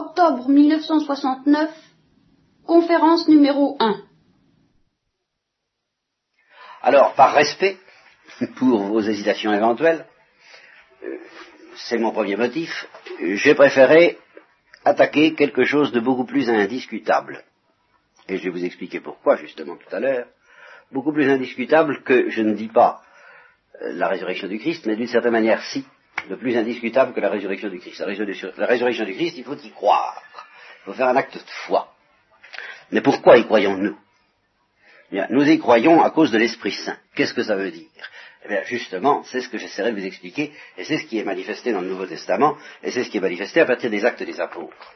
Octobre 1969, conférence numéro 1. Alors, par respect pour vos hésitations éventuelles, euh, c'est mon premier motif, j'ai préféré attaquer quelque chose de beaucoup plus indiscutable. Et je vais vous expliquer pourquoi, justement, tout à l'heure. Beaucoup plus indiscutable que, je ne dis pas euh, la résurrection du Christ, mais d'une certaine manière, si, de plus indiscutable que la résurrection du Christ. La résurrection, du Christ, il faut y croire. Il faut faire un acte de foi. Mais pourquoi y croyons-nous? Nous y croyons à cause de l'Esprit Saint. Qu'est-ce que ça veut dire? Eh bien, justement, c'est ce que j'essaierai de vous expliquer, et c'est ce qui est manifesté dans le Nouveau Testament, et c'est ce qui est manifesté à partir des actes des apôtres.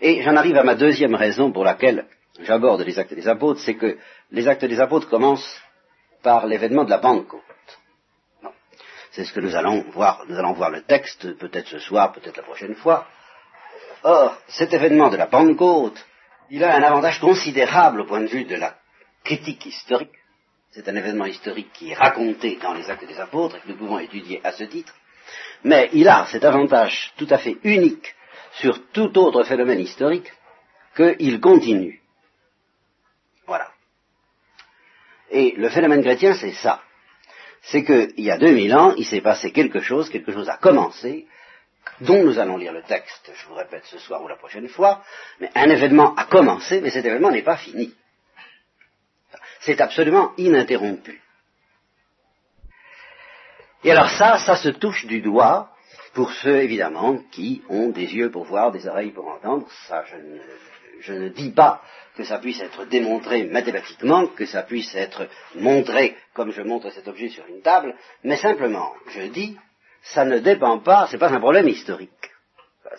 Et j'en arrive à ma deuxième raison pour laquelle j'aborde les actes des apôtres, c'est que les actes des apôtres commencent par l'événement de la Pentecôte. C'est ce que nous allons voir, nous allons voir le texte, peut-être ce soir, peut-être la prochaine fois. Or, cet événement de la Pentecôte, il a un avantage considérable au point de vue de la critique historique. C'est un événement historique qui est raconté dans les actes des apôtres et que nous pouvons étudier à ce titre. Mais il a cet avantage tout à fait unique sur tout autre phénomène historique qu'il continue. Voilà. Et le phénomène chrétien, c'est ça c'est qu'il y a 2000 ans, il s'est passé quelque chose, quelque chose a commencé, dont nous allons lire le texte, je vous répète ce soir ou la prochaine fois, mais un événement a commencé, mais cet événement n'est pas fini. C'est absolument ininterrompu. Et alors ça, ça se touche du doigt pour ceux, évidemment, qui ont des yeux pour voir, des oreilles pour entendre. Ça, je ne, je ne dis pas que ça puisse être démontré mathématiquement, que ça puisse être montré comme je montre cet objet sur une table, mais simplement, je dis, ça ne dépend pas, c'est pas un problème historique.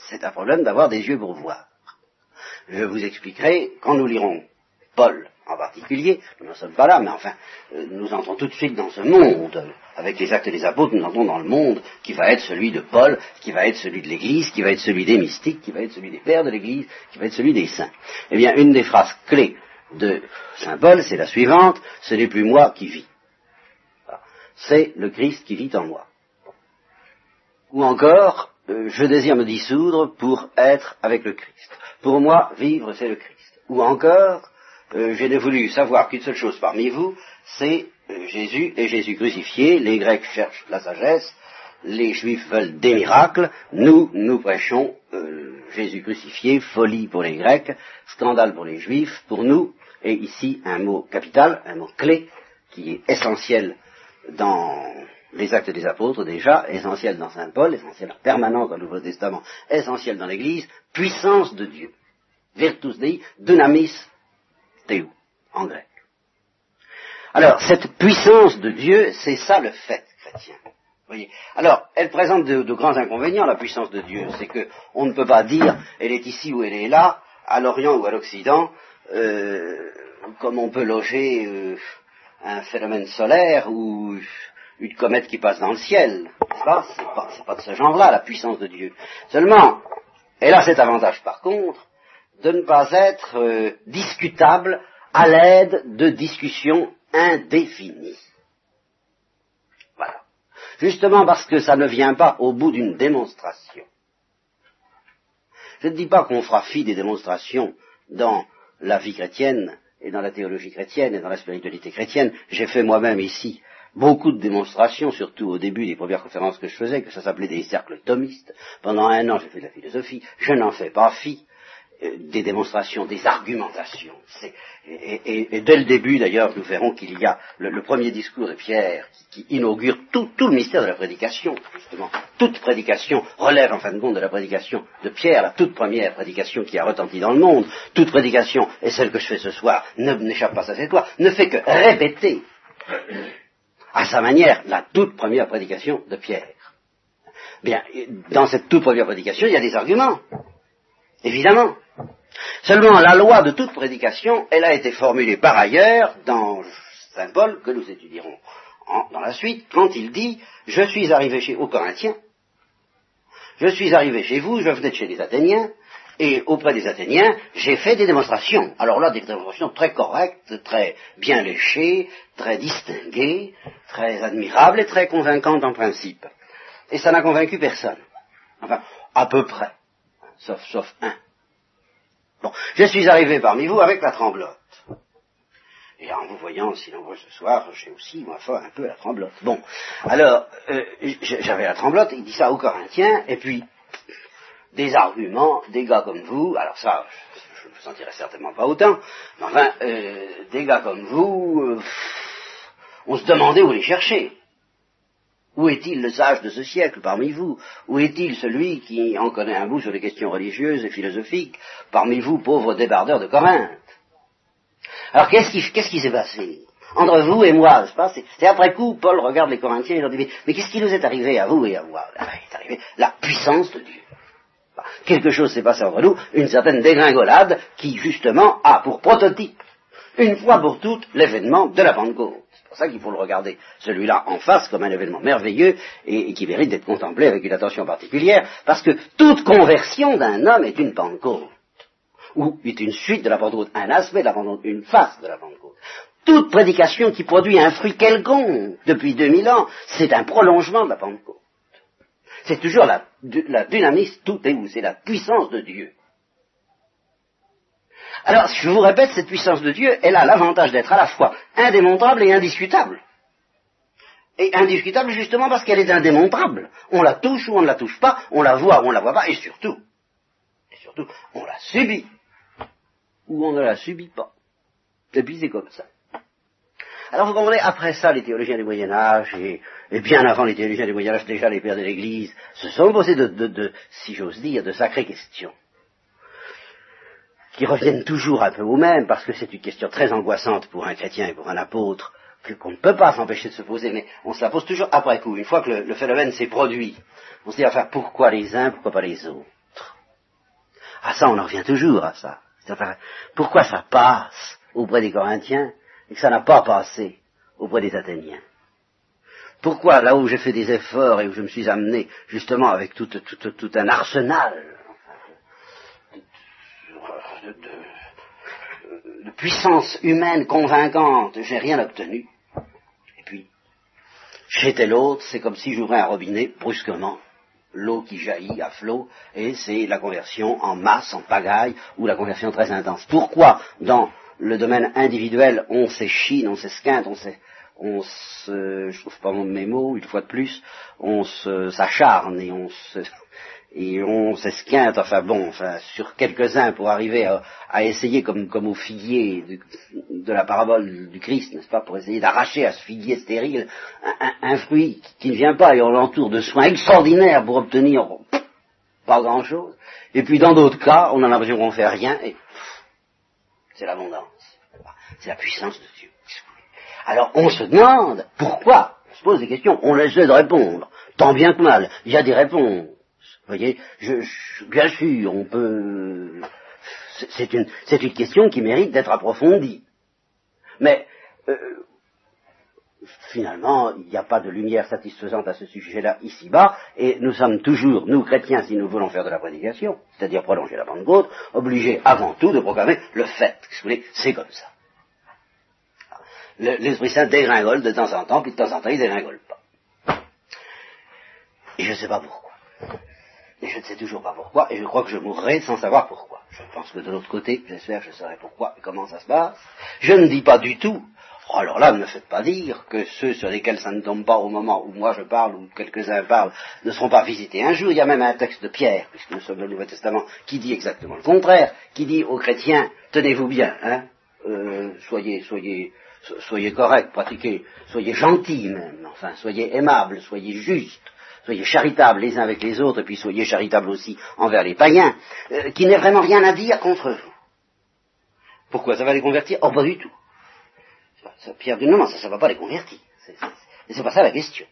C'est un problème d'avoir des yeux pour voir. Je vous expliquerai quand nous lirons Paul en particulier, nous n'en sommes pas là, mais enfin, euh, nous entrons tout de suite dans ce monde. Avec les actes des apôtres, nous entrons dans le monde qui va être celui de Paul, qui va être celui de l'Église, qui va être celui des mystiques, qui va être celui des pères de l'Église, qui va être celui des saints. Eh bien, une des phrases clés de Saint Paul, c'est la suivante, ce n'est plus moi qui vis. C'est le Christ qui vit en moi. Ou encore, euh, je désire me dissoudre pour être avec le Christ. Pour moi, vivre, c'est le Christ. Ou encore, euh, je n'ai voulu savoir qu'une seule chose parmi vous, c'est euh, Jésus et Jésus crucifié. Les Grecs cherchent la sagesse, les Juifs veulent des miracles. Nous, nous prêchons euh, Jésus crucifié, folie pour les Grecs, scandale pour les Juifs, pour nous. Et ici, un mot capital, un mot clé, qui est essentiel dans les actes des apôtres déjà, essentiel dans Saint Paul, essentiel en permanence dans le Nouveau Testament, essentiel dans l'Église, puissance de Dieu. Virtus Dei, dynamis en grec. Alors, cette puissance de Dieu, c'est ça le fait chrétien. Alors, elle présente de, grands inconvénients, la puissance de Dieu. C'est que on ne peut pas dire elle est ici ou elle est là, à l'Orient ou à l'Occident, euh, comme on peut loger euh, un phénomène solaire ou une comète qui passe dans le ciel. C'est pas, pas de ce genre-là, la puissance de Dieu. Seulement, elle a cet avantage par contre, de ne pas être euh, discutable à l'aide de discussions indéfinies. Voilà. Justement parce que ça ne vient pas au bout d'une démonstration. Je ne dis pas qu'on fera fi des démonstrations dans la vie chrétienne et dans la théologie chrétienne et dans la spiritualité chrétienne. J'ai fait moi-même ici beaucoup de démonstrations, surtout au début des premières conférences que je faisais, que ça s'appelait des cercles thomistes. Pendant un an, j'ai fait de la philosophie. Je n'en fais pas fi. Euh, des démonstrations, des argumentations. Et, dès le début, d'ailleurs, nous verrons qu'il y a le, premier discours de Pierre qui, inaugure tout, le mystère de la prédication, justement. Toute prédication relève en fin de compte de la prédication de Pierre, la toute première prédication qui a retenti dans le monde. Toute prédication, et celle que je fais ce soir, n'échappe pas à cette loi, ne fait que répéter à sa manière la toute première prédication de Pierre. Bien, dans cette toute première prédication, il y a des arguments. Évidemment. Seulement, la loi de toute prédication, elle a été formulée par ailleurs dans Saint Paul, que nous étudierons dans la suite, quand il dit, je suis arrivé chez, aux Corinthiens, je suis arrivé chez vous, je venais de chez les Athéniens, et auprès des Athéniens, j'ai fait des démonstrations. Alors là, des démonstrations très correctes, très bien léchées, très distinguées, très admirables et très convaincantes en principe. Et ça n'a convaincu personne. Enfin, à peu près sauf, sauf un. Bon, je suis arrivé parmi vous avec la tremblote. Et en vous voyant si nombreux ce soir, j'ai aussi, ma foi, un peu la tremblote. Bon, alors, euh, j'avais la tremblote, il dit ça aux Corinthiens, et puis, des arguments, des gars comme vous, alors ça, je ne vous en certainement pas autant, mais enfin, euh, des gars comme vous, euh, on se demandait où les chercher. Où est-il le sage de ce siècle parmi vous Où est-il celui qui en connaît un bout sur les questions religieuses et philosophiques parmi vous, pauvres débardeurs de Corinthe Alors qu'est-ce qui, s'est passé entre vous et moi, c'est après coup, Paul regarde les Corinthiens et leur dit, mais, qu'est-ce qui nous est arrivé à vous et à moi ah, la puissance de Dieu. Quelque chose s'est passé entre nous, une certaine dégringolade qui, justement, a pour prototype, une fois pour toutes, l'événement de la Pentecôte. C'est pour ça qu'il faut le regarder, celui-là, en face, comme un événement merveilleux et, qui mérite d'être contemplé avec une attention particulière, parce que toute conversion d'un homme est une Pentecôte, ou est une suite de la Pentecôte, un aspect de la Pentecôte, une face de la Pentecôte. Toute prédication qui produit un fruit quelconque depuis 2000 ans, c'est un prolongement de la Pentecôte. C'est toujours la, la dynamisme, tout est où C'est la puissance de Dieu. Alors, je vous répète, cette puissance de Dieu, elle a l'avantage d'être à la fois indémontrable et indiscutable. Et indiscutable justement parce qu'elle est indémontrable. On la touche ou on ne la touche pas, on la voit ou on ne la voit pas, et surtout, et surtout, on la subit ou on ne la subit pas. Et puis c'est comme ça. Alors vous comprenez, après ça, les théologiens du Moyen Âge, et, bien avant les théologiens du Moyen Âge, déjà les pères de l'Église, se sont posés de, de si j'ose dire, de sacrées questions qui reviennent toujours un peu au même, parce que c'est une question très angoissante pour un chrétien et pour un apôtre, qu'on ne peut pas s'empêcher de se poser, mais on se la pose toujours après coup, une fois que le, phénomène s'est produit. On se dit, enfin, pourquoi les uns, pourquoi pas les autres? À ça, on en revient toujours à ça. pourquoi ça passe auprès des Corinthiens et que ça n'a pas passé auprès des Athéniens? Pourquoi, là où j'ai fait des efforts et où je me suis amené justement avec tout un arsenal de, puissance humaine convaincante, j'ai rien obtenu. Et puis, j'étais l'autre, c'est comme si j'ouvrais un robinet brusquement, l'eau qui jaillit à flot, et c'est la conversion en masse, en pagaille, ou la conversion très intense. Pourquoi dans le domaine individuel on s'échine, on s'esquinte, on on se, je trouve pas mes mots, une fois de plus, on s'acharne et on se, et on s'esquinte, enfin bon, enfin, sur quelques-uns pour arriver à, essayer, comme, au figuier de, la parabole du Christ, n'est-ce pas, pour essayer d'arracher à ce figuier stérile un, fruit qui ne vient pas et on l'entoure de soins extraordinaires pour obtenir pas grand-chose. Et puis dans d'autres cas, on a l'impression qu'on fait rien et c'est l'abondance. C'est la puissance de Dieu. Alors on se demande pourquoi, on se pose des questions, on essaie de répondre, tant bien que mal, il y a des réponses. Voyez, je, bien sûr, on peut. C'est une, une question qui mérite d'être approfondie. Mais euh, finalement, il n'y a pas de lumière satisfaisante à ce sujet-là ici-bas, et nous sommes toujours, nous chrétiens, si nous voulons faire de la prédication, c'est-à-dire prolonger la Pentecôte, obligés avant tout de proclamer le fait. Vous voulez, c'est comme ça. L'Esprit Saint dégringole de temps en temps, puis de temps en temps il dégringole pas. Et je ne sais pas pourquoi. Et je ne sais toujours pas pourquoi, et je crois que je mourrai sans savoir pourquoi. Je pense que de l'autre côté, j'espère que je saurai pourquoi et comment ça se passe. Je ne dis pas du tout, oh, alors là, ne me faites pas dire que ceux sur lesquels ça ne tombe pas au moment où moi je parle, ou quelques-uns parlent, ne seront pas visités un jour. Il y a même un texte de Pierre, puisque nous sommes dans le Nouveau Testament, qui dit exactement le contraire, qui dit aux chrétiens, tenez-vous bien, hein, euh, soyez, soyez, soyez corrects, pratiquez, soyez gentils même, enfin, soyez aimables, soyez justes, soyez charitables les uns avec les autres, et puis soyez charitables aussi envers les païens, euh, qui n'ait vraiment rien à dire contre vous. Pourquoi Ça va les convertir? Oh, pas du tout. Pierre dit non, ça ne va pas les convertir. C'est pas ça la question.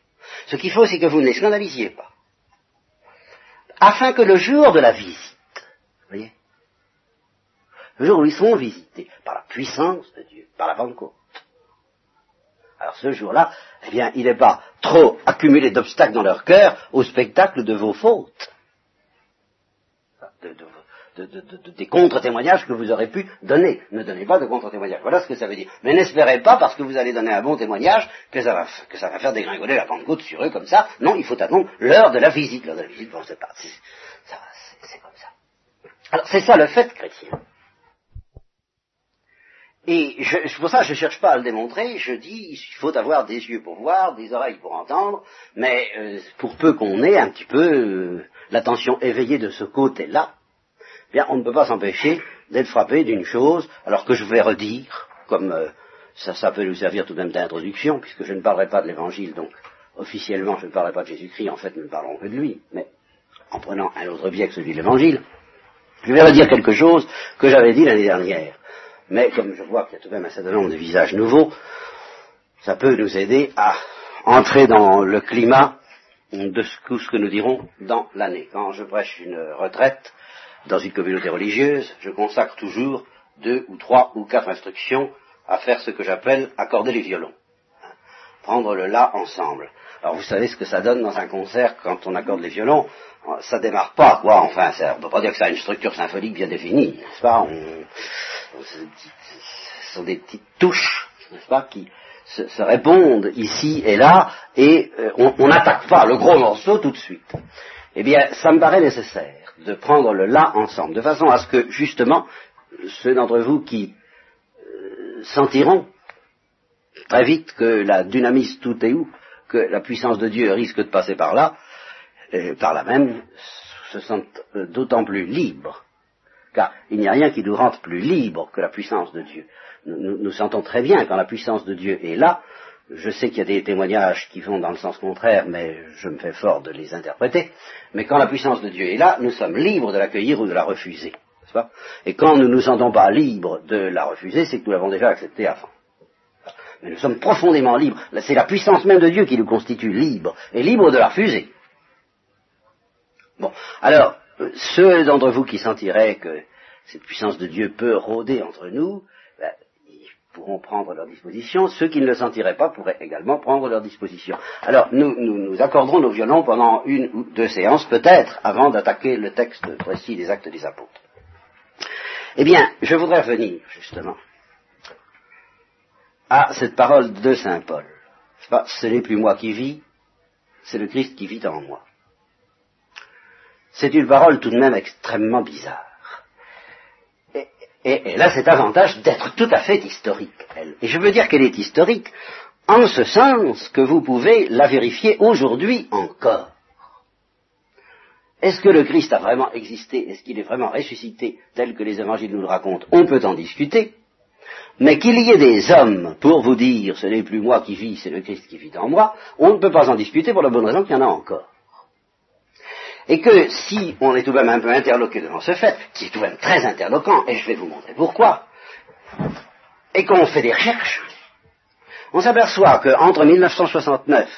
Ce qu'il faut, c'est que vous ne les scandalisiez pas. Afin que le jour de la visite, voyez, le jour où ils seront visités par la puissance de Dieu, par la Pentecôte, alors ce jour-là, eh bien, il n'est pas trop accumulé d'obstacles dans leur cœur au spectacle de vos fautes, des contre-témoignages que vous aurez pu donner. Ne donnez pas de contre-témoignages. Voilà ce que ça veut dire. Mais n'espérez pas, parce que vous allez donner un bon témoignage, que ça va, faire dégringoler la Pentecôte sur eux comme ça. Non, il faut attendre l'heure de la visite. L'heure de la visite, bon, c'est pas, c'est comme ça. C'est ça le fait chrétien. Et je, pour ça, je ne cherche pas à le démontrer, je dis il faut avoir des yeux pour voir, des oreilles pour entendre, mais euh, pour peu qu'on ait un petit peu euh, l'attention éveillée de ce côté-là, bien on ne peut pas s'empêcher d'être frappé d'une chose, alors que je vais redire, comme euh, ça, ça peut nous servir tout de même d'introduction, puisque je ne parlerai pas de l'évangile, donc officiellement je ne parlerai pas de Jésus-Christ, en fait nous ne parlerons que de lui, mais en prenant un autre biais que celui de l'évangile, je vais redire quelque chose que j'avais dit l'année dernière mais comme je vois qu'il y a tout de même un certain nombre de visages nouveaux, ça peut nous aider à entrer dans le climat de ce que nous dirons dans l'année. Quand je prêche une retraite dans une communauté religieuse, je consacre toujours deux ou trois ou quatre instructions à faire ce que j'appelle accorder les violons. Prendre le la ensemble. Alors vous savez ce que ça donne dans un concert quand on accorde les violons? Ça démarre pas, quoi. Enfin, ça, on peut pas dire que ça a une structure symphonique bien définie, n'est-ce pas? Ce sont des petites touches, n'est-ce pas, qui se, répondent ici et là, et euh, on n'attaque pas le gros morceau tout de suite. Eh bien, ça me paraît nécessaire de prendre le là ensemble, de façon à ce que, justement, ceux d'entre vous qui euh, sentiront très vite que la dynamise tout est où, que la puissance de Dieu risque de passer par là, par là même se sentent euh, d'autant plus libres, car il n'y a rien qui nous rende plus libres que la puissance de Dieu. Nous, nous, sentons très bien quand la puissance de Dieu est là. Je sais qu'il y a des témoignages qui vont dans le sens contraire, mais je me fais fort de les interpréter. Mais quand la puissance de Dieu est là, nous sommes libres de l'accueillir ou de la refuser. Et quand nous ne nous sentons pas libres de la refuser, c'est que nous l'avons déjà acceptée avant. Mais nous sommes profondément libres. C'est la puissance même de Dieu qui nous constitue libres, et libres de la refuser. Bon, alors, ceux d'entre vous qui sentiraient que cette puissance de Dieu peut rôder entre nous, ben, ils pourront prendre leur disposition. Ceux qui ne le sentiraient pas pourraient également prendre leur disposition. Alors, nous, nous, accorderons nos violons pendant une ou deux séances, peut-être, avant d'attaquer le texte précis des actes des apôtres. Eh bien, je voudrais revenir, justement, à cette parole de Saint Paul. Ce n'est plus moi qui vis, c'est le Christ qui vit en moi c'est une parole tout de même extrêmement bizarre. Et, elle a cet avantage d'être tout à fait historique. Et je veux dire qu'elle est historique en ce sens que vous pouvez la vérifier aujourd'hui encore. Est-ce que le Christ a vraiment existé? Est-ce qu'il est vraiment ressuscité tel que les évangiles nous le racontent? On peut en discuter. Mais qu'il y ait des hommes pour vous dire ce n'est plus moi qui vis, c'est le Christ qui vit en moi, on ne peut pas en discuter pour la bonne raison qu'il y en a encore et que si on est tout de même un peu interloqué devant ce fait, qui est tout de même très interloquant, et je vais vous montrer pourquoi, et qu'on fait des recherches, on s'aperçoit qu'entre 1969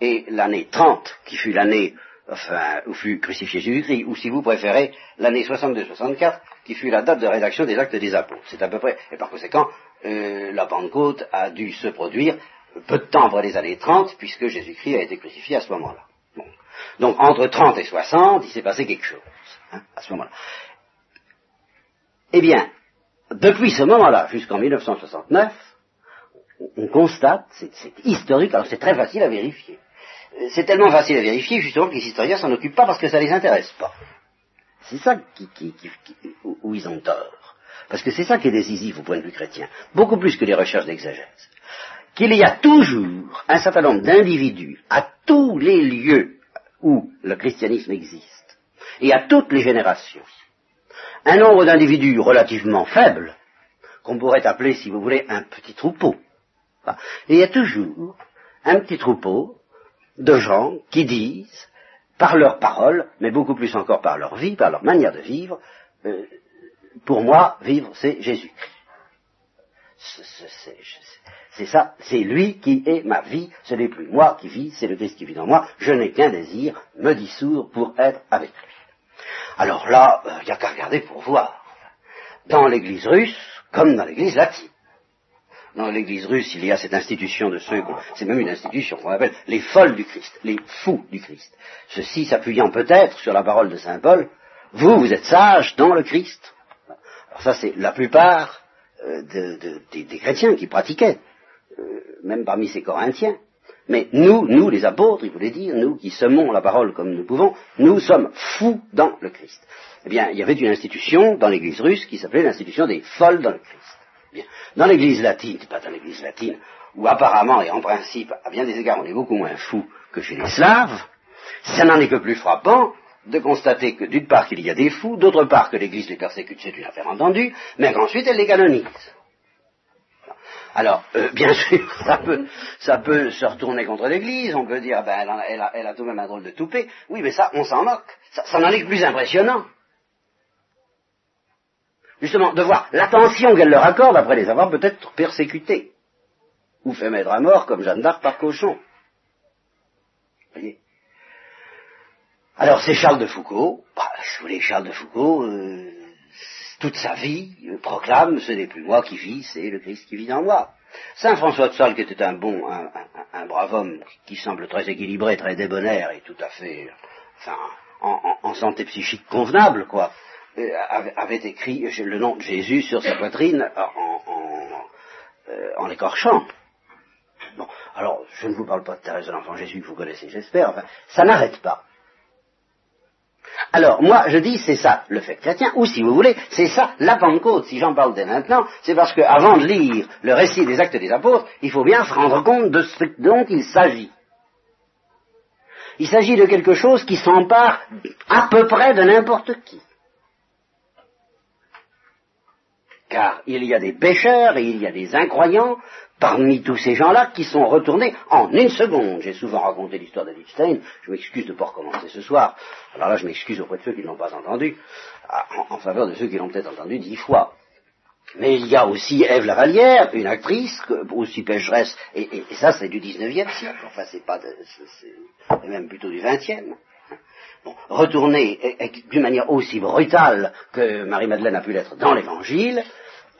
et l'année 30, qui fut l'année enfin, où fut crucifié Jésus-Christ, ou si vous préférez, l'année 62-64, qui fut la date de rédaction des actes des apôtres. C'est à peu près, et par conséquent, euh, la Pentecôte a dû se produire peu de temps après les années 30, puisque Jésus-Christ a été crucifié à ce moment-là. Donc entre 30 et 60, il s'est passé quelque chose, hein, à ce moment-là. Eh bien, depuis ce moment-là jusqu'en 1969, on constate, c'est historique, alors c'est très facile à vérifier. C'est tellement facile à vérifier justement que les historiens s'en occupent pas parce que ça les intéresse pas. C'est ça où ils ont tort. Parce que c'est ça qui est décisif au point de vue chrétien, beaucoup plus que les recherches d'exagèse. Qu'il y a toujours un certain nombre d'individus à tous les lieux où le christianisme existe, et à toutes les générations, un nombre d'individus relativement faible, qu'on pourrait appeler, si vous voulez, un petit troupeau. Et il y a toujours un petit troupeau de gens qui disent, par leurs paroles, mais beaucoup plus encore par leur vie, par leur manière de vivre, euh, pour moi, vivre, c'est Jésus-Christ. C'est ça, c'est lui qui est ma vie, ce n'est plus moi qui vis, c'est le Christ qui vit dans moi, je n'ai qu'un désir, me dissoudre pour être avec lui. Alors là, il euh, n'y a qu'à regarder pour voir. Dans l'église russe, comme dans l'église latine. Dans l'église russe, il y a cette institution de ceux, c'est même une institution qu'on appelle les folles du Christ, les fous du Christ. Ceci s'appuyant peut-être sur la parole de Saint Paul, vous, vous êtes sages dans le Christ. Alors ça, c'est la plupart euh, des chrétiens qui pratiquaient euh, même parmi ces Corinthiens. Mais nous, nous les apôtres, il voulait dire, nous qui semons la parole comme nous pouvons, nous sommes fous dans le Christ. eh bien, il y avait une institution dans l'église russe qui s'appelait l'institution des folles dans le Christ. Dans l'église latine, pas dans l'église latine, où apparemment et en principe, à bien des égards, on est beaucoup moins fou que chez les Slaves, ça n'en est que plus frappant de constater que d'une part qu'il y a des fous, d'autre part que l'Église les persécute, c'est une affaire entendue, mais qu'ensuite elle les canonise. Alors, euh, bien sûr, ça peut, ça peut se retourner contre l'Église, on peut dire, ben, elle, a, elle, a, tout de même un drôle de toupet. Oui, mais ça, on s'en moque. Ça, ça n'en est que plus impressionnant. Justement, de voir l'attention qu'elle leur accorde après les avoir peut-être persécutés. Ou fait mettre à mort comme Jeanne d'Arc par cochon. Voyez? Alors c'est Charles de Foucault, bah, si vous Charles de Foucault, euh, toute sa vie, euh, proclame, ce n'est plus moi qui vis, c'est le Christ qui vit en moi. Saint François de Sales, qui était un bon, un, brave homme, qui semble très équilibré, très débonnaire et tout à fait, enfin, en, santé psychique convenable, quoi, euh, avait, écrit le nom de Jésus sur sa poitrine en, en l'écorchant. Bon, alors, je ne vous parle pas de Thérèse de l'Enfant Jésus que vous connaissez, j'espère, enfin, ça n'arrête pas. Alors, moi, je dis, c'est ça le fait chrétien, ou si vous voulez, c'est ça la Pentecôte. Si j'en parle dès maintenant, c'est parce qu'avant de lire le récit des actes des apôtres, il faut bien se rendre compte de ce dont il s'agit. Il s'agit de quelque chose qui s'empare à peu près de n'importe qui. Car il y a des pécheurs et il y a des incroyants parmi tous ces gens-là qui sont retournés en une seconde. J'ai souvent raconté l'histoire d'Edith Stein, je m'excuse de ne pas recommencer ce soir. Alors là, je m'excuse auprès de ceux qui ne l'ont pas entendu, en, faveur de ceux qui l'ont peut-être entendu dix fois. Mais il y a aussi Ève Lavallière, une actrice, aussi pécheresse, et, ça c'est du 19e siècle, enfin c'est pas, c'est même plutôt du 20e. Retourner d'une manière aussi brutale que Marie-Madeleine a pu l'être dans l'Évangile,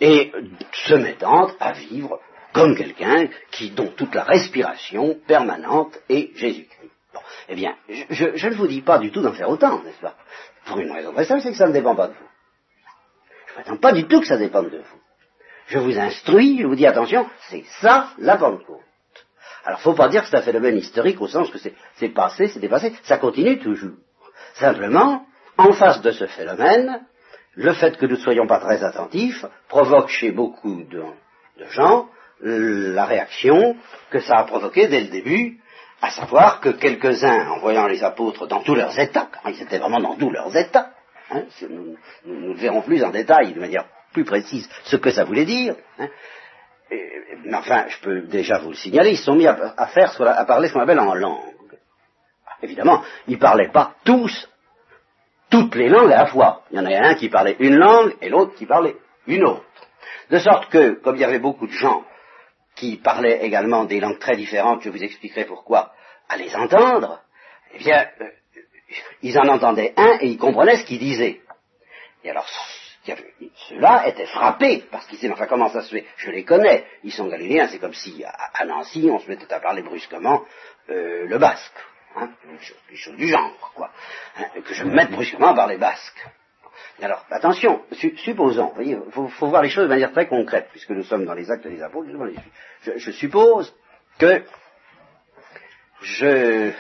et se mettant à vivre comme quelqu'un qui, dont toute la respiration permanente est Jésus-Christ. Bon, eh bien, je, ne vous dis pas du tout d'en faire autant, n'est-ce pas? Pour une raison très simple, c'est que ça ne dépend pas de vous. Je ne prétends pas du tout que ça dépende de vous. Je vous instruis, je vous dis attention, c'est ça la Pentecôte. Alors, faut pas dire que c'est un phénomène historique au sens que c'est passé, c'est dépassé, ça continue toujours. Simplement, en face de ce phénomène, le fait que nous ne soyons pas très attentifs provoque chez beaucoup de gens la réaction que ça a provoqué dès le début, à savoir que quelques-uns, en voyant les apôtres dans tous leurs états, car ils étaient vraiment dans tous leurs états, hein, nous, verrons plus en détail, de manière plus précise, ce que ça voulait dire, hein, mais enfin, je peux déjà vous le signaler, ils sont mis à, faire à parler ce qu'on appelle en langue. Évidemment, ils ne parlaient pas tous toutes les langues à la fois. Il y en a un qui parlait une langue et l'autre qui parlait une autre. De sorte que, comme il y avait beaucoup de gens qui parlaient également des langues très différentes, je vous expliquerai pourquoi, à les entendre, eh bien, euh, ils en entendaient un et ils comprenaient ce qu'il disait. Et alors, ceux-là étaient frappés, parce qu'ils disaient, enfin, comment ça se fait? Je les connais, ils sont galiléens, c'est comme si, à, Nancy, on se mettait à parler brusquement euh, le basque, hein, des choses du genre, quoi, hein, que je me mette brusquement à parler basque. Alors, attention, supposons, il faut, voir les choses de manière très concrète, puisque nous sommes dans les actes des apôtres, je, suppose que je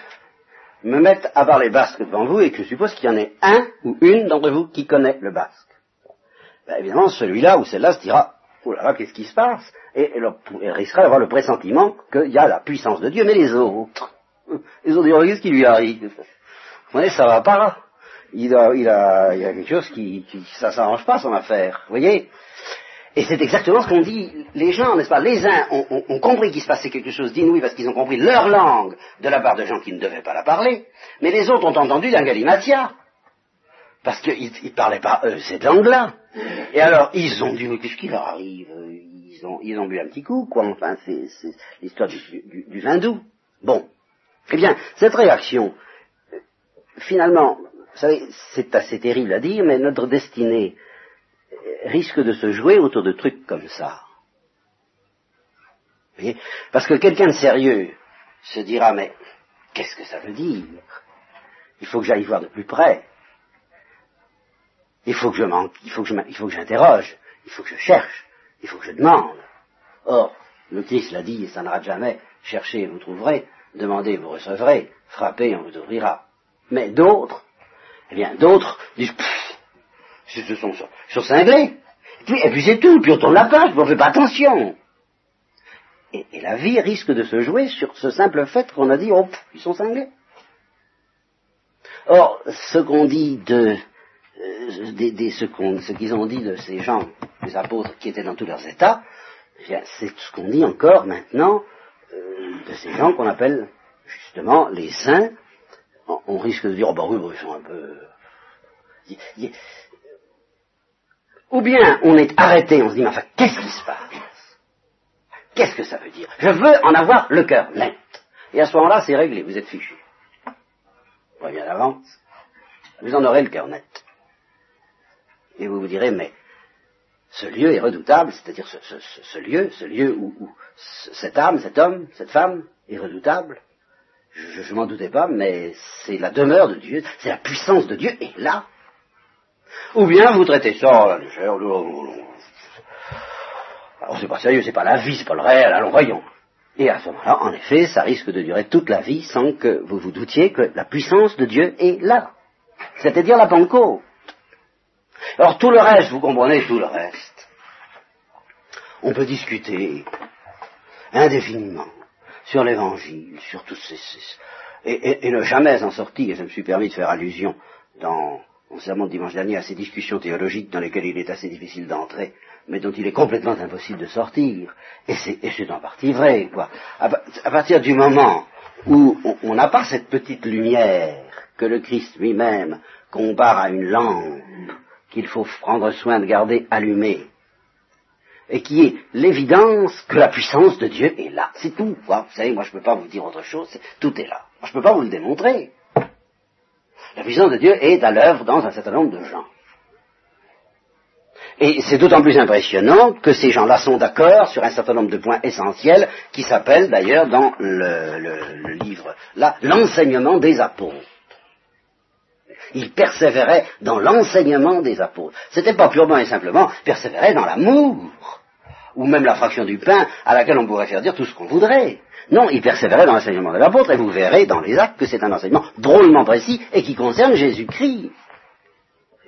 me mette à parler basque devant vous et que je suppose qu'il y en ait un ou une d'entre vous qui connaît le basque. Ben, évidemment, celui-là ou celle-là se dira, oh là là, qu'est-ce qui se passe? Et, et, risquera d'avoir le pressentiment qu'il y a la puissance de Dieu, mais les autres, les autres diront, qu'est-ce qui lui arrive Vous voyez, ça va pas il a, il a, il a quelque chose qui, qui ça s'arrange pas son affaire, vous voyez. Et c'est exactement ce qu'ont dit. Les gens, n'est-ce pas Les uns ont, compris qu'il se passait quelque chose d'inouï parce qu'ils ont compris leur langue de la part de gens qui ne devaient pas la parler, mais les autres ont entendu d'un galimatia, parce qu'ils ne parlaient pas eux cette langue-là. Et alors, ils ont dit, mais qu'est-ce qui leur arrive? Ils ont, ils ont bu un petit coup, quoi, enfin, c'est l'histoire du, du, du vin doux. Bon. Eh bien, cette réaction, finalement, vous savez, c'est assez terrible à dire, mais notre destinée risque de se jouer autour de trucs comme ça. Vous Parce que quelqu'un de sérieux se dira, mais qu'est-ce que ça veut dire? Il faut que j'aille voir de plus près. Il faut que je il faut que il faut que j'interroge, il faut que je cherche, il faut que je demande. Or, Christ l'a dit, et ça n'arrête jamais, cherchez et vous trouverez, demandez vous recevrez, frappez on vous ouvrira. Mais d'autres eh bien, d'autres disent, Ce sont, sont cinglés. Et puis, puis c'est tout, puis on tourne la page, on fait pas attention. Et, la vie risque de se jouer sur ce simple fait qu'on a dit, oh, ils sont cinglés. Or, ce qu'on dit de, euh, ce qu'ils ont dit de ces gens, les apôtres qui étaient dans tous leurs états, eh c'est ce qu'on dit encore maintenant euh, de ces gens qu'on appelle justement les saints. On, risque de dire, oh bah oui, ils sont un peu... Ou bien on est arrêté, on se dit, mais enfin, qu'est-ce qui se passe? Qu'est-ce que ça veut dire? Je veux en avoir le cœur net. Et à ce moment-là, c'est réglé, vous êtes fichu. bien d'avance. Vous en aurez le cœur net. Et vous vous direz, mais ce lieu est redoutable, c'est-à-dire ce, lieu, ce lieu où, cette âme, cet homme, cette femme est redoutable. Je, ne m'en doutais pas, mais c'est la demeure de Dieu, c'est la puissance de Dieu, et là. Ou bien vous traitez ça la légère, alors c'est pas sérieux, c'est pas la vie, c'est pas le réel, allons voyons. Et à ce moment-là, en effet, ça risque de durer toute la vie sans que vous vous doutiez que la puissance de Dieu est là. C'est-à-dire la Pentecôte. Alors tout le reste, vous comprenez tout le reste. On peut discuter indéfiniment sur l'évangile, sur tous ces... Et, ne jamais en sortir, et je me suis permis de faire allusion dans mon serment de dimanche dernier à ces discussions théologiques dans lesquelles il est assez difficile d'entrer, mais dont il est complètement impossible de sortir. Et c'est en partie vrai, quoi. À, partir du moment où on n'a pas cette petite lumière que le Christ lui-même compare à une lampe qu'il faut prendre soin de garder allumée, et qui est l'évidence que la puissance de Dieu est là. C'est tout. Vous savez, moi je ne peux pas vous dire autre chose, tout est là. je ne peux pas vous le démontrer. La puissance de Dieu est à l'œuvre dans un certain nombre de gens. Et c'est d'autant plus impressionnant que ces gens-là sont d'accord sur un certain nombre de points essentiels qui s'appellent d'ailleurs dans le, livre là l'enseignement des apôtres. Ils persévéraient dans l'enseignement des apôtres. C'était pas purement et simplement persévérer dans l'amour, ou même la fraction du pain à laquelle on pourrait faire dire tout ce qu'on voudrait. Non, ils persévéraient dans l'enseignement des apôtres, et vous verrez dans les actes que c'est un enseignement drôlement précis et qui concerne Jésus-Christ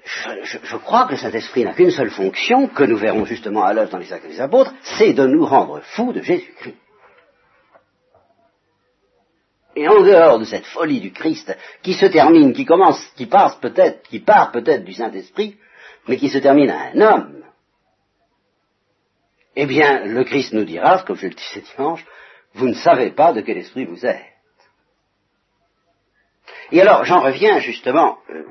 je, crois que le Saint-Esprit n'a qu'une seule fonction, que nous verrons justement à l'œuvre dans les actes des apôtres, c'est de nous rendre fous de Jésus-Christ. Et en dehors de cette folie du Christ, qui se termine, qui commence, qui passe peut-être, qui part peut-être du Saint-Esprit, mais qui se termine à un homme, eh bien, le Christ nous dira, comme je le disais dimanche, vous ne savez pas de quel esprit vous êtes. Et alors, j'en reviens justement, euh,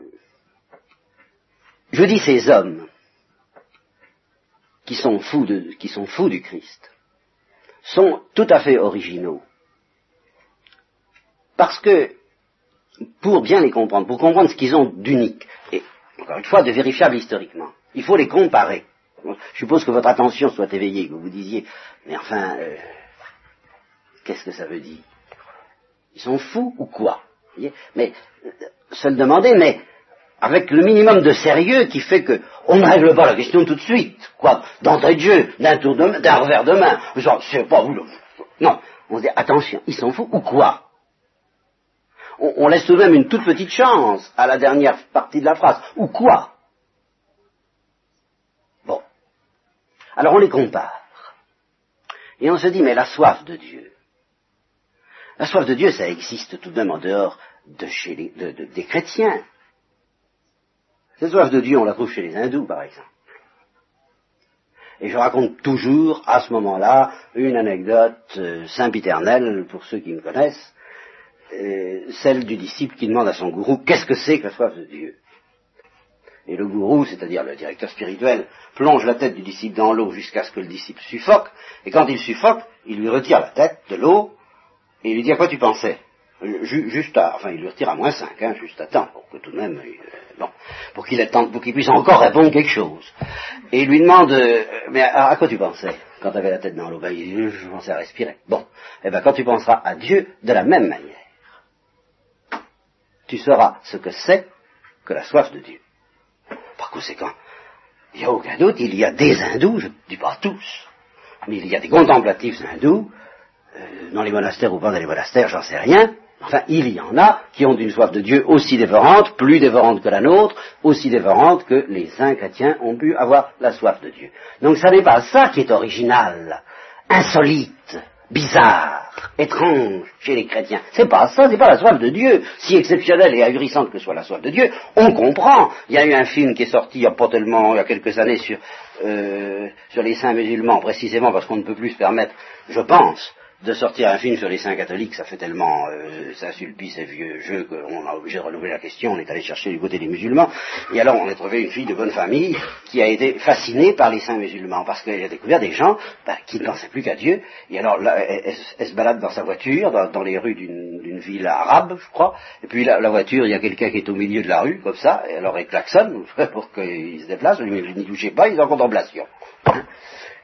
je dis ces hommes qui sont fous du Christ sont tout à fait originaux. Parce que, pour bien les comprendre, pour comprendre ce qu'ils ont d'unique, et encore une fois de vérifiable historiquement, il faut les comparer. Je suppose que votre attention soit éveillée, que vous disiez, mais enfin, euh, qu'est-ce que ça veut dire? Ils sont fous ou quoi? Mais, euh, se le demander, mais avec le minimum de sérieux qui fait que on ne règle pas la question tout de suite, quoi, d'entrée de jeu, d'un tour de d'un revers de main. C'est pas vous. Non, on se dit attention, ils s'en foutent ou quoi? On, laisse tout de même une toute petite chance à la dernière partie de la phrase. Ou quoi? Bon. Alors on les compare. Et on se dit, mais la soif de Dieu. La soif de Dieu, ça existe tout de même en dehors de chez des chrétiens. Cette soif de Dieu, on la trouve chez les hindous, par exemple. Et je raconte toujours, à ce moment-là, une anecdote euh, sempiternelle, pour ceux qui me connaissent, euh, celle du disciple qui demande à son gourou qu'est-ce que c'est que la soif de Dieu? Et le gourou, c'est-à-dire le directeur spirituel, plonge la tête du disciple dans l'eau jusqu'à ce que le disciple suffoque, et quand il suffoque, il lui retire la tête de l'eau, et il lui dit à quoi tu pensais? Juste à, enfin il lui retire à moins 5, hein, juste à temps, pour que tout de même, euh, bon, pour qu'il pour qu'il puisse encore répondre quelque chose. Et il lui demande, euh, mais à, quoi tu pensais quand tu avais la tête dans l'eau? Ben il dit, je pensais à respirer. Bon, eh ben quand tu penseras à Dieu de la même manière, tu sauras ce que c'est que la soif de Dieu. Par conséquent, il n'y a aucun doute, il y a des hindous, je ne dis pas tous, mais il y a des contemplatifs hindous, euh, dans les monastères ou pas les monastères, j'en sais rien, Enfin, il y en a qui ont une soif de Dieu aussi dévorante, plus dévorante que la nôtre, aussi dévorante que les saints chrétiens ont pu avoir la soif de Dieu. Donc ça n'est pas ça qui est original, insolite, bizarre, étrange chez les chrétiens. C'est pas ça, c'est pas la soif de Dieu. Si exceptionnelle et ahurissante que soit la soif de Dieu, on comprend. Il y a eu un film qui est sorti il y a il y a quelques années sur, euh, sur les saints musulmans, précisément parce qu'on ne peut plus se permettre, je pense, de sortir un film sur les saints catholiques, ça fait tellement, euh, ça sulpice ces vieux jeux qu'on a obligé de renouveler la question, on est allé chercher du côté des musulmans, et alors on a trouvé une fille de bonne famille qui a été fascinée par les saints musulmans, parce qu'elle a découvert des gens bah, qui ne pensaient plus qu'à Dieu, et alors là, elle, se balade dans sa voiture, dans, les rues d'une ville arabe, je crois, et puis la, voiture, il y a quelqu'un qui est au milieu de la rue, comme ça, et alors elle klaxonne pour qu'il se déplace, n'y touchez pas, il est en contemplation.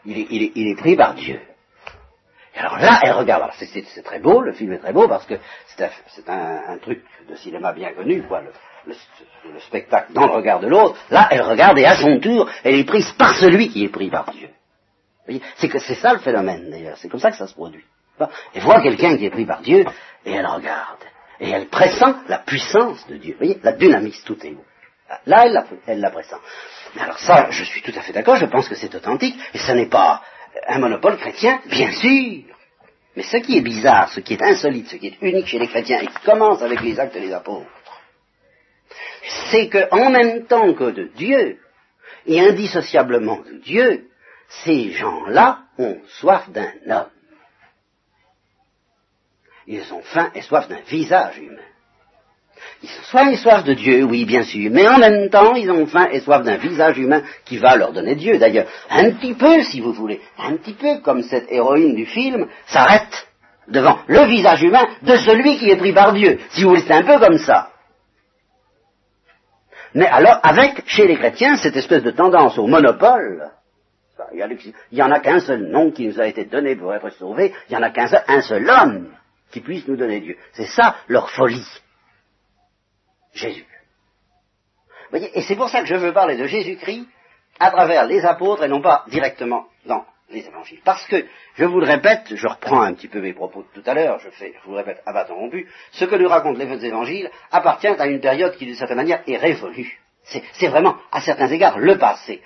Il il, il est pris par Dieu alors là, elle regarde. C'est très beau, le film est très beau parce que c'est un, truc de cinéma bien connu, quoi. Le, spectacle dans le regard de l'autre. Là, elle regarde et à son tour, elle est prise par celui qui est pris par Dieu. C'est que c'est ça le phénomène d'ailleurs. C'est comme ça que ça se produit. Elle voit quelqu'un qui est pris par Dieu et elle regarde. Et elle pressent la puissance de Dieu. Vous voyez, la dynamisme, tout est où. Là, elle la, elle la pressent. Mais alors ça, je suis tout à fait d'accord, je pense que c'est authentique, et ce n'est pas un monopole chrétien, bien sûr. Mais ce qui est bizarre, ce qui est insolite, ce qui est unique chez les chrétiens et qui commence avec les actes des apôtres, c'est qu'en même temps que de Dieu, et indissociablement de Dieu, ces gens-là ont soif d'un homme. Ils ont faim et soif d'un visage humain. Ils ont soif et soif de Dieu, oui, bien sûr, mais en même temps, ils ont faim et soif d'un visage humain qui va leur donner Dieu. D'ailleurs, un petit peu, si vous voulez, un petit peu comme cette héroïne du film s'arrête devant le visage humain de celui qui est pris par Dieu. Si vous voulez, c'est un peu comme ça. Mais alors, avec, chez les chrétiens, cette espèce de tendance au monopole, il n'y en a qu'un seul nom qui nous a été donné pour être sauvé, il n'y en a qu'un un seul homme qui puisse nous donner Dieu. C'est ça leur folie. Jésus. voyez, et c'est pour ça que je veux parler de Jésus-Christ à travers les apôtres et non pas directement dans les évangiles. Parce que, je vous le répète, je reprends un petit peu mes propos de tout à l'heure, je fais, je vous le répète, à rompu, ce que nous racontent les évangiles appartient à une période qui, d'une certaine manière, est révolue. C'est vraiment, à certains égards, le passé.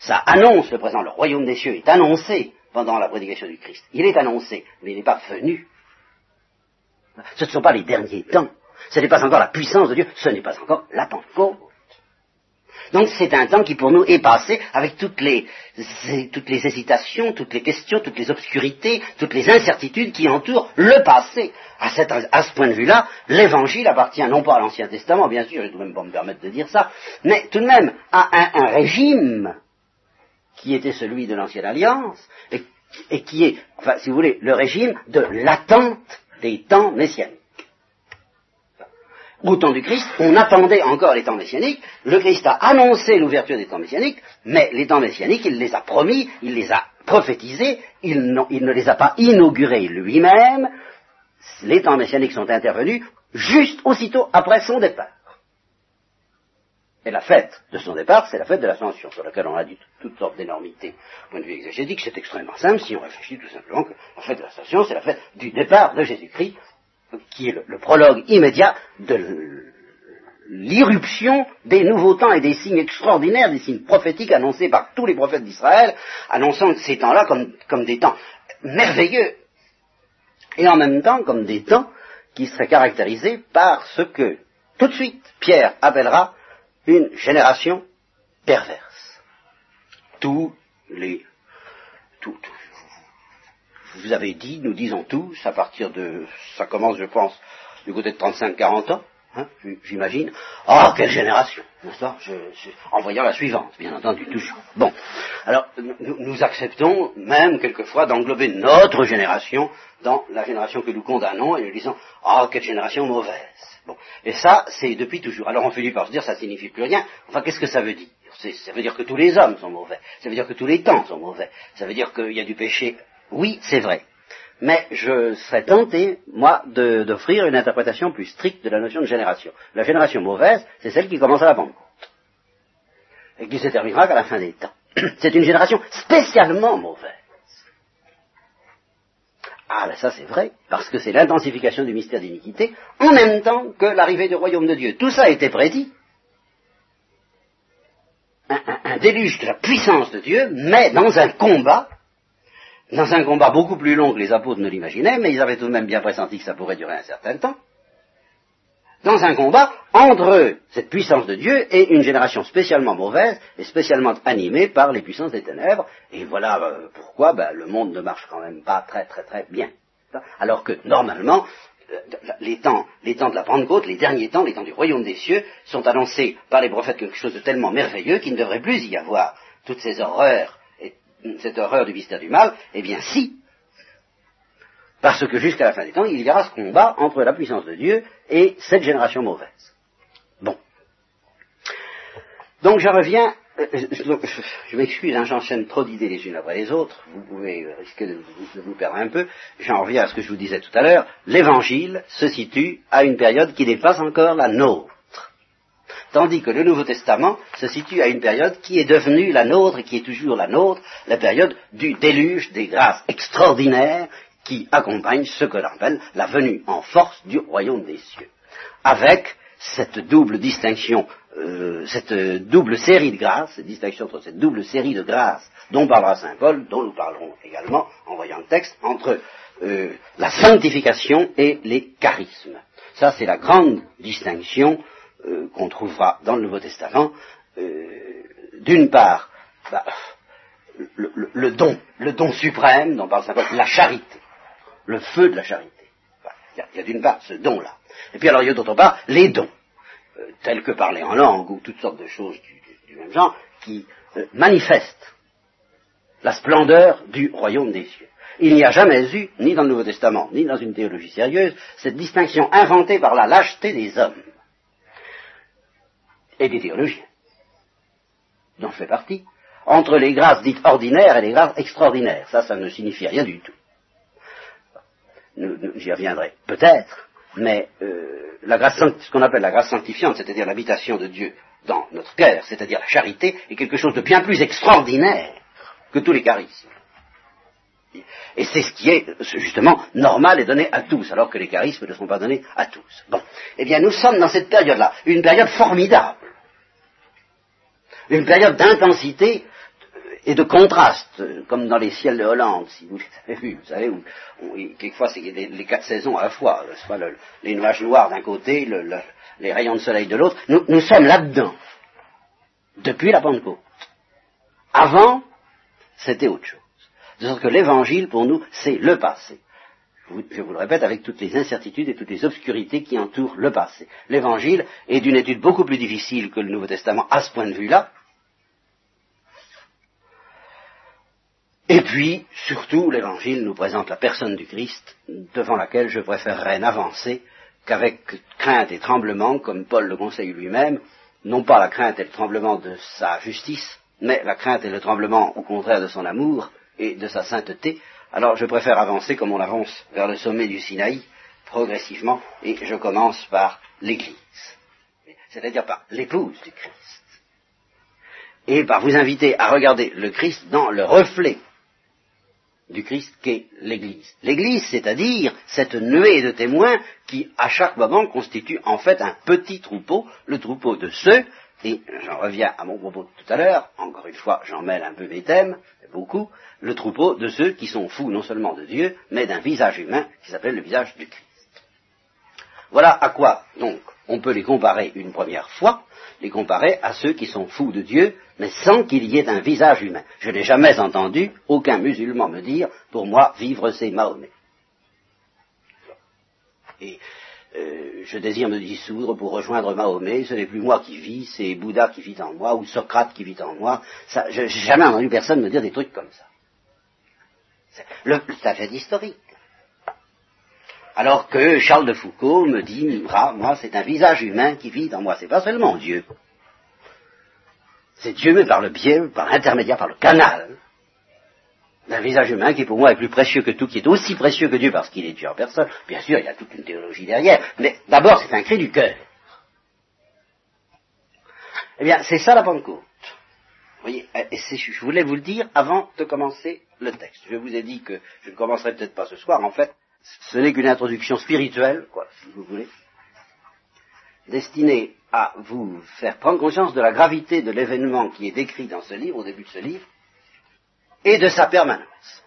Ça annonce le présent. Le royaume des cieux est annoncé pendant la prédication du Christ. Il est annoncé, mais il n'est pas venu. Ce ne sont pas les derniers temps. Ce n'est pas encore la puissance de Dieu, ce n'est pas encore la Pentecôte. Donc c'est un temps qui pour nous est passé avec toutes les, hésitations, toutes les questions, toutes les obscurités, toutes les incertitudes qui entourent le passé. À, ce point de vue-là, l'évangile appartient non pas à l'Ancien Testament, bien sûr, je ne vais même pas me permettre de dire ça, mais tout de même à un, régime qui était celui de l'Ancienne Alliance et, et qui est, enfin, si vous voulez, le régime de l'attente des temps messianiques au temps du Christ, on attendait encore les temps messianiques, le Christ a annoncé l'ouverture des temps messianiques, mais les temps messianiques, il les a promis, il les a prophétisés, il, ne les a pas inaugurés lui-même, les temps messianiques sont intervenus juste aussitôt après son départ. Et la fête de son départ, c'est la fête de l'ascension, sur laquelle on a dit toutes sortes d'énormités. Point de vue exégétique, c'est extrêmement simple si on réfléchit tout simplement que la fête de l'ascension, c'est la fête du départ de Jésus-Christ qui est le, prologue immédiat de l'irruption des nouveaux temps et des signes extraordinaires, des signes prophétiques annoncés par tous les prophètes d'Israël, annonçant ces temps-là comme, comme des temps merveilleux, et en même temps comme des temps qui seraient caractérisés par ce que, tout de suite, Pierre appellera une génération perverse. Tous les, tout, vous avez dit, nous disons tous, à partir de, ça commence, je pense, du côté de 35-40 ans, hein, j'imagine. Oh, quelle génération, n'est-ce pas? En voyant la suivante, bien entendu, toujours. Bon, alors, nous, acceptons même quelquefois d'englober notre génération dans la génération que nous condamnons et nous disons, oh, quelle génération mauvaise. Bon, et ça, c'est depuis toujours. Alors on finit par se dire, ça signifie plus rien. Enfin, qu'est-ce que ça veut dire? Ça veut dire que tous les hommes sont mauvais. Ça veut dire que tous les temps sont mauvais. Ça veut dire qu'il y a du péché oui, c'est vrai. Mais je serais tenté, moi, d'offrir une interprétation plus stricte de la notion de génération. La génération mauvaise, c'est celle qui commence à la Pentecôte. Et qui se terminera qu'à la fin des temps. C'est une génération spécialement mauvaise. Ah ben ça c'est vrai, parce que c'est l'intensification du mystère d'iniquité, en même temps que l'arrivée du royaume de Dieu. Tout ça été prédit. Un, déluge de la puissance de Dieu, mais dans un combat, dans un combat beaucoup plus long que les apôtres ne l'imaginaient, mais ils avaient tout de même bien pressenti que ça pourrait durer un certain temps, dans un combat entre cette puissance de Dieu et une génération spécialement mauvaise et spécialement animée par les puissances des ténèbres. Et voilà euh, pourquoi ben, le monde ne marche quand même pas très très très bien. Alors que normalement, euh, les temps, les temps de la Pentecôte, les derniers temps, les temps du royaume des cieux, sont annoncés par les prophètes quelque chose de tellement merveilleux qu'il ne devrait plus y avoir toutes ces horreurs, cette horreur du mystère du mal. Eh bien si, parce que jusqu'à la fin des temps, il y aura ce combat entre la puissance de Dieu et cette génération mauvaise. Bon. Donc je reviens, euh, je, m'excuse, hein, j'enchaîne trop d'idées les unes après les autres, vous pouvez risquer de, vous perdre un peu, j'en reviens à ce que je vous disais tout à l'heure, l'évangile se situe à une période qui pas encore la nôtre, tandis que le Nouveau Testament se situe à une période qui est devenue la nôtre et qui est toujours la nôtre, la période du déluge des grâces extraordinaires qui accompagne ce que l'on appelle la venue en force du royaume des cieux, avec cette double distinction, euh, cette double série de grâces, cette distinction entre cette double série de grâces dont parlera Saint Paul, dont nous parlerons également en voyant le texte, entre euh, la sanctification et les charismes. Ça, c'est la grande distinction euh, qu'on trouvera dans le Nouveau Testament. D'une part, bah, le, don, le don suprême dont parle Saint la charité le feu de la charité. Il y a, d'une part ce don-là. Et puis alors il y a d'autre part les dons, euh, tels que parler en langue ou toutes sortes de choses du, même genre, qui euh, manifestent la splendeur du royaume des cieux. Il n'y a jamais eu, ni dans le Nouveau Testament, ni dans une théologie sérieuse, cette distinction inventée par la lâcheté des hommes et des théologiens, dont je fais partie, entre les grâces dites ordinaires et les grâces extraordinaires. Ça, ça ne signifie rien du tout j'y reviendrai peut-être, mais euh, la grâce, ce qu'on appelle la grâce sanctifiante, c'est-à-dire l'habitation de Dieu dans notre cœur, c'est-à-dire la charité, est quelque chose de bien plus extraordinaire que tous les charismes. Et c'est ce qui est justement normal et donné à tous, alors que les charismes ne sont pas donnés à tous. Bon, eh bien nous sommes dans cette période-là, une période formidable, une période d'intensité et de contraste, comme dans les ciels de Hollande, si vous avez vu, vous savez, où, quelquefois c'est les, quatre saisons à la fois, soit les nuages noirs d'un côté, les rayons de soleil de l'autre, nous, sommes là-dedans, depuis la Pentecôte. Avant, c'était autre chose. De sorte que l'évangile, pour nous, c'est le passé. Je vous le répète, avec toutes les incertitudes et toutes les obscurités qui entourent le passé. L'évangile est d'une étude beaucoup plus difficile que le Nouveau Testament à ce point de vue-là, Et puis, surtout, l'Évangile nous présente la personne du Christ, devant laquelle je préférerais n'avancer qu'avec crainte et tremblement, comme Paul le conseille lui-même, non pas la crainte et le tremblement de sa justice, mais la crainte et le tremblement au contraire de son amour et de sa sainteté. Alors je préfère avancer comme on avance vers le sommet du Sinaï, progressivement, et je commence par l'Église, c'est-à-dire par l'épouse du Christ, et par vous inviter à regarder le Christ dans le reflet du Christ qu'est l'Église. L'Église, c'est-à-dire cette nuée de témoins qui, à chaque moment, constitue en fait un petit troupeau, le troupeau de ceux, et j'en reviens à mon propos de tout à l'heure, encore une fois, j'en mêle un peu mes thèmes, beaucoup, le troupeau de ceux qui sont fous non seulement de Dieu, mais d'un visage humain qui s'appelle le visage du Christ. Voilà à quoi, donc, on peut les comparer une première fois, les comparer à ceux qui sont fous de Dieu, mais sans qu'il y ait un visage humain. Je n'ai jamais entendu aucun musulman me dire, pour moi, vivre c'est Mahomet. Et euh, je désire me dissoudre pour rejoindre Mahomet, ce n'est plus moi qui vis, c'est Bouddha qui vit en moi, ou Socrate qui vit en moi. je n'ai jamais entendu personne me dire des trucs comme ça. C'est un fait historique. Alors que Charles de Foucault me dit, moi, c'est un visage humain qui vit en moi, c'est pas seulement Dieu. C'est Dieu, mais par le biais, par l'intermédiaire, par le canal d'un visage humain qui pour moi est plus précieux que tout, qui est aussi précieux que Dieu parce qu'il est Dieu en personne. Bien sûr, il y a toute une théologie derrière, mais d'abord c'est un cri du cœur. Eh bien, c'est ça la Pentecôte. Vous voyez, et je voulais vous le dire avant de commencer le texte. Je vous ai dit que je ne commencerai peut-être pas ce soir, en fait, ce n'est qu'une introduction spirituelle, quoi, si vous voulez, destinée à vous faire prendre conscience de la gravité de l'événement qui est décrit dans ce livre, au début de ce livre, et de sa permanence.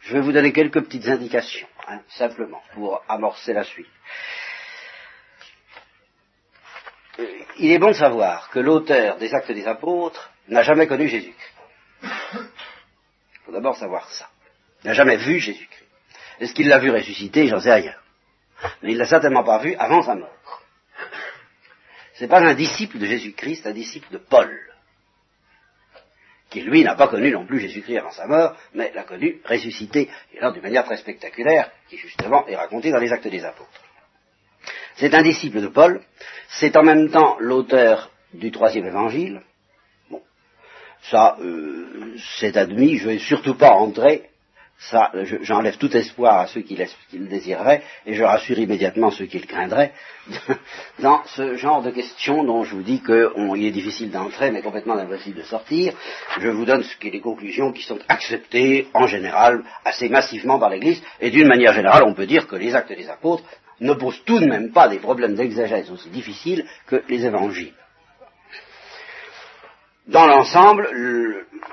Je vais vous donner quelques petites indications, hein, simplement, pour amorcer la suite. Euh, il est bon de savoir que l'auteur des actes des apôtres n'a jamais connu Jésus-Christ. Il faut d'abord savoir ça. Il n'a jamais vu Jésus-Christ. Est-ce qu'il l'a vu ressusciter? J'en sais rien. Mais il ne l'a certainement pas vu avant sa mort. Ce n'est pas un disciple de Jésus-Christ, un disciple de Paul, qui lui n'a pas connu non plus Jésus-Christ avant sa mort, mais l'a connu ressuscité, et alors d'une manière très spectaculaire, qui justement est racontée dans les actes des apôtres. C'est un disciple de Paul, c'est en même temps l'auteur du troisième évangile. Bon, ça, euh, c'est admis, je ne vais surtout pas entrer ça, j'enlève tout espoir à ceux qui, le désireraient, et je rassure immédiatement ceux qui le craindraient, dans ce genre de questions dont je vous dis qu'il est difficile d'entrer, mais complètement impossible de sortir. Je vous donne ce qui est les conclusions qui sont acceptées, en général, assez massivement par l'Église, et d'une manière générale, on peut dire que les actes des apôtres ne posent tout de même pas des problèmes d'exagèse aussi difficiles que les évangiles. Dans l'ensemble,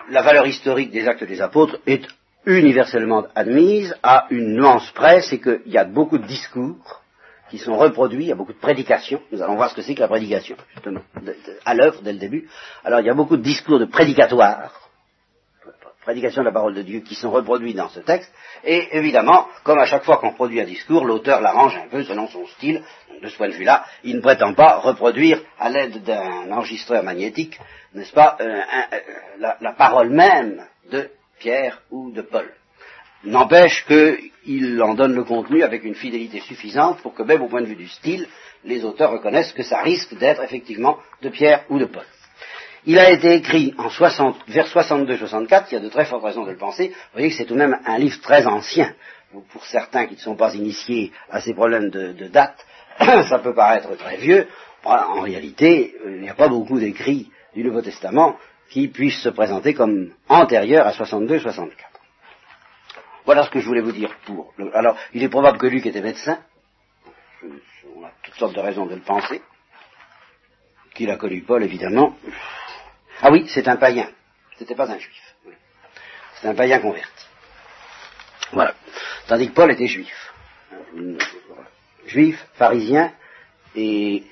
la valeur historique des actes des apôtres est universellement admise à une nuance près, c'est qu'il y a beaucoup de discours qui sont reproduits, il y a beaucoup de prédications, nous allons voir ce que c'est que la prédication, justement, à l'œuvre dès le début. Alors il y a beaucoup de discours de prédicatoires, prédication de la parole de Dieu, qui sont reproduits dans ce texte, et évidemment, comme à chaque fois qu'on produit un discours, l'auteur l'arrange un peu selon son style, de ce point de vue-là, il ne prétend pas reproduire à l'aide d'un enregistreur magnétique, n'est-ce pas, euh, euh, la parole même de Pierre ou de Paul. N'empêche qu'il en donne le contenu avec une fidélité suffisante pour que même au point de vue du style, les auteurs reconnaissent que ça risque d'être effectivement de Pierre ou de Paul. Il a été écrit en 60, vers 62-64, il y a de très fortes raisons de le penser. Vous voyez que c'est tout de même un livre très ancien. Pour certains qui ne sont pas initiés à ces problèmes de, de date, ça peut paraître très vieux. En réalité, il n'y a pas beaucoup d'écrits du Nouveau Testament qui puisse se présenter comme antérieur à 62-64. Voilà ce que je voulais vous dire pour. alors, il est probable que Luc était médecin. On a toutes sortes de raisons de le penser. Qu'il a connu Paul, évidemment. Ah oui, c'est un païen. C'était pas un juif. C'est un païen converti. Voilà. Tandis que Paul était juif. Juif, pharisien et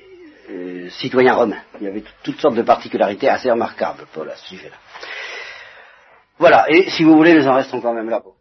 euh, citoyen romain. Il y avait toutes sortes de particularités assez remarquables, à ce sujet-là. Voilà, et si vous voulez, nous en restons quand même là pour